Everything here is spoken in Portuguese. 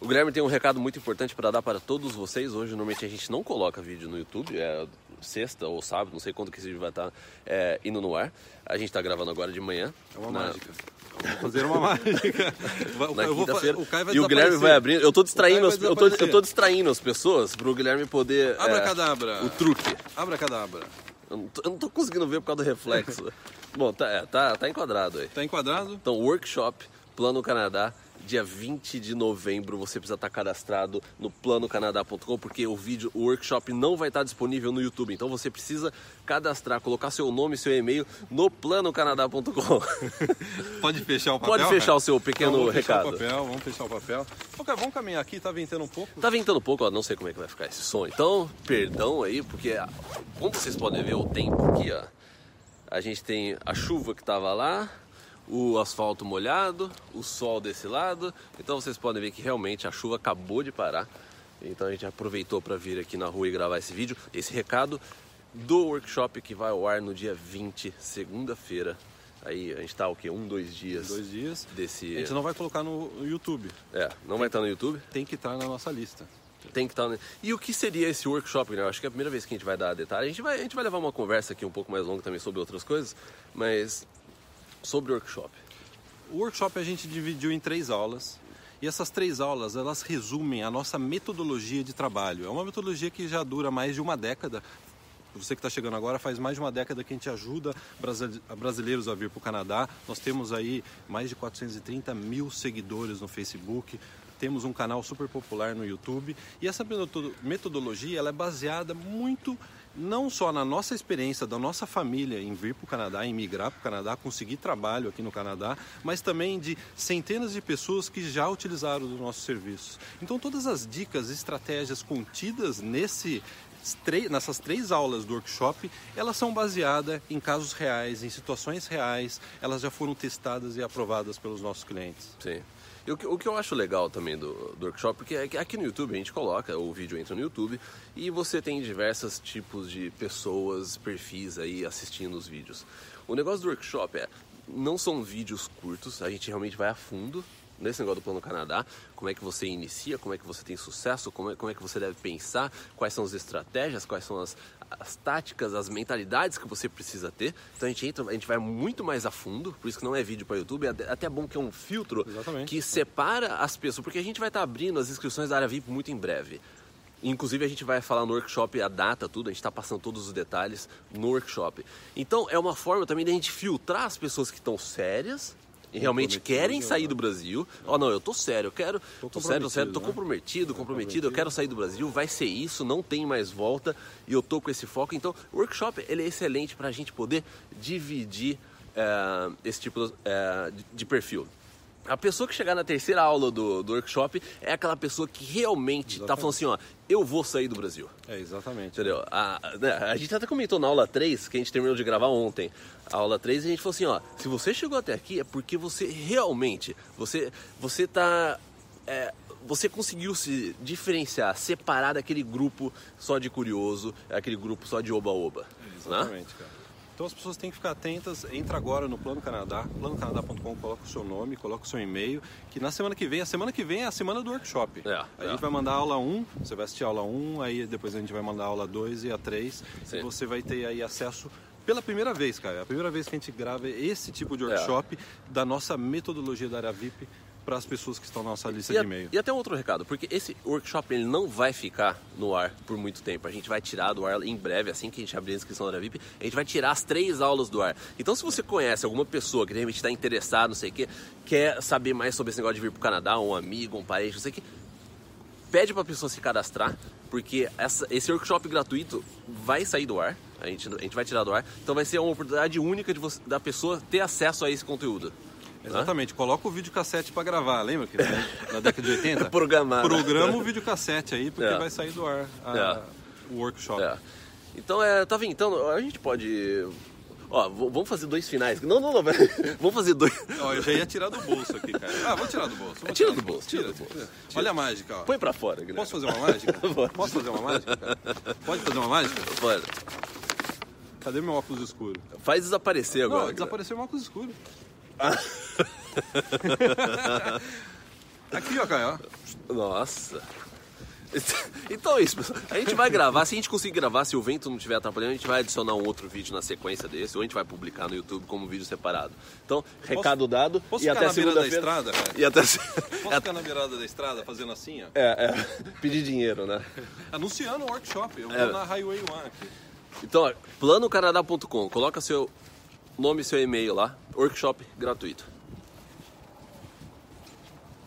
O Guilherme tem um recado muito importante para dar para todos vocês. Hoje, normalmente, a gente não coloca vídeo no YouTube, é sexta ou sábado, não sei quando que esse vídeo vai estar é, indo no ar. A gente está gravando agora de manhã. É uma na- mágica. Vou fazer uma mágica. Na quinta-feira. o Caio vai E o Guilherme vai abrir. Eu tô distraindo, O as, eu, tô, eu tô distraindo as pessoas pro Guilherme poder. é, Abracadabra. o truque. Abracadabra. Eu não, tô, eu não tô conseguindo ver por causa do reflexo. Bom, tá, é, tá, tá enquadrado aí. Tá enquadrado? Então, workshop Plano Canadá, dia 20 de novembro. Você precisa estar cadastrado no planocanadá.com, porque o vídeo, o workshop não vai estar disponível no YouTube. Então, você precisa cadastrar, colocar seu nome e seu e-mail no planocanadá.com. Pode fechar o papel? Pode fechar cara? o seu pequeno Então, vamos fechar recado. O papel, vamos fechar o papel. Caio, vamos caminhar aqui, tá ventando um pouco. Tá ventando um pouco, ó, não sei como é que vai ficar esse som. Então, perdão aí, porque ah, como vocês podem ver o tempo aqui, ó. A gente tem a chuva que tava lá, o asfalto molhado, o sol desse lado. Então vocês podem ver que realmente a chuva acabou de parar. Então a gente aproveitou para vir aqui na rua e gravar esse vídeo, esse recado do workshop que vai ao ar no dia 20, segunda-feira. Aí a gente tá o quê? Um, dois dias Dois dias. desse. A gente não vai colocar no YouTube. É, não vai estar no YouTube. Tem que estar na nossa lista. Tem que estar. né? E o que seria esse workshop, né? Eu acho que é a primeira vez que a gente vai dar detalhe. A gente vai, a gente vai levar uma conversa aqui um pouco mais longa também sobre outras coisas, mas sobre o workshop. O workshop a gente dividiu em três aulas. E essas três aulas, elas resumem a nossa metodologia de trabalho. É uma metodologia que já dura mais de uma década. Você que está chegando agora, faz mais de uma década que a gente ajuda brasi- brasileiros a vir para o Canadá. Nós temos aí mais de 430 mil seguidores no Facebook. Temos um canal super popular no YouTube. E essa metodo- metodologia ela é baseada muito não só na nossa experiência da nossa família em vir para o Canadá, em migrar para o Canadá, conseguir trabalho aqui no Canadá, mas também de centenas de pessoas que já utilizaram do nosso serviço. Então todas as dicas, estratégias contidas nesse nessas três aulas do workshop, elas são baseadas em casos reais, em situações reais, elas já foram testadas e aprovadas pelos nossos clientes. Sim. E o que, o que eu acho legal também do, do workshop, porque é que aqui no YouTube a gente coloca, o vídeo entra no YouTube e você tem diversos tipos de pessoas, perfis aí assistindo os vídeos. O negócio do workshop é, não são vídeos curtos, a gente realmente vai a fundo nesse negócio do Plano Canadá, como é que você inicia, como é que você tem sucesso, como é, como é que você deve pensar, quais são as estratégias, quais são as, as táticas, as mentalidades que você precisa ter. Então a gente entra, a gente vai muito mais a fundo, por isso que não é vídeo para YouTube, é até- bom que é um filtro Exatamente. que separa as pessoas, porque a gente vai estar abrindo as inscrições da área VIP muito em breve. Inclusive a gente vai falar no workshop a data, tudo, a gente está passando todos os detalhes no workshop. Então é uma forma também da gente filtrar as pessoas que estão sérias e realmente querem sair né? do Brasil. Ó, não, eu tô sério, eu quero. Tô Tô, sério, tô sério, tô comprometido, comprometido, né? comprometido, eu quero sair do Brasil, vai ser isso, não tem mais volta e eu tô com esse foco. Então, o workshop ele é excelente para a gente poder dividir eh, esse tipo de- de perfil. A pessoa que chegar na terceira aula do, do workshop é aquela pessoa que realmente tá falando assim, ó, eu vou sair do Brasil. É, exatamente. Entendeu? A, né, a gente até comentou na aula 3, que a gente terminou de gravar ontem. A aula 3, a gente falou assim, ó, se você chegou até aqui é porque você realmente, você, você tá... é, você conseguiu se diferenciar, separar daquele grupo só de curioso, aquele grupo só de oba-oba. né? Exatamente, cara. Então as pessoas têm que ficar atentas. Entra agora no Plano Canadá, planocanadá.com, coloca o seu nome, coloca o seu e-mail, que na semana que vem, a semana que vem é a semana do workshop. É, a é. gente vai mandar a aula 1, você vai assistir a aula 1, aí depois a gente vai mandar a aula 2 e a 3, Sim. e você vai ter aí acesso pela primeira vez, cara. É a primeira vez que a gente grava esse tipo É. de workshop da nossa metodologia da área VIP para as pessoas que estão na nossa lista E, de e-mail. e até um outro recado, porque esse workshop ele não vai ficar no ar por muito tempo. A gente vai tirar do ar em breve, assim que a gente abrir a inscrição da VIP, a gente vai tirar as três aulas do ar. Então, se você conhece alguma pessoa que de repente está interessada, não sei o quê, quer saber mais sobre esse negócio de vir para o Canadá, um amigo, um parente, não sei o quê, pede para a pessoa se cadastrar, porque essa- esse workshop gratuito vai sair do ar. A gente, a gente vai tirar do ar. Então vai ser uma oportunidade única de você- da pessoa ter acesso a esse conteúdo. Exatamente, coloca o videocassete para gravar, lembra que na década de 80? Programar, né? Programa o videocassete aí, porque É. vai sair do ar a- É. o workshop. É. Então, é, tá vendo? Então, a gente pode. Ó, vamos fazer dois finais. Não, não, não. vamos fazer dois. Ó, eu já ia tirar do bolso aqui, cara. Ah, vou tirar do bolso. vou Tira do bolso, tira do bolso. Olha a mágica, ó. Põe pra fora, Guilherme. Posso fazer uma mágica? Pode. Posso fazer uma mágica? cara? Pode fazer uma mágica? Pode. Cadê meu óculos escuro? Faz desaparecer agora. Não, desapareceu meu óculos escuro. Aqui, ó, Caio. Nossa. Então é isso, pessoal. A gente vai gravar, se a gente conseguir gravar, se o vento não estiver atrapalhando, a gente vai adicionar um outro vídeo na sequência desse, ou a gente vai publicar no YouTube como vídeo separado. Então, recado dado. Posso e ficar até na beira da estrada, cara? E até. Posso ficar na beirada da estrada fazendo assim, ó? É, é. Pedir dinheiro, né? Anunciando o workshop. Eu É. vou na Highway One aqui. Então, planocanadá.com, coloca seu nome e seu e-mail lá, workshop gratuito.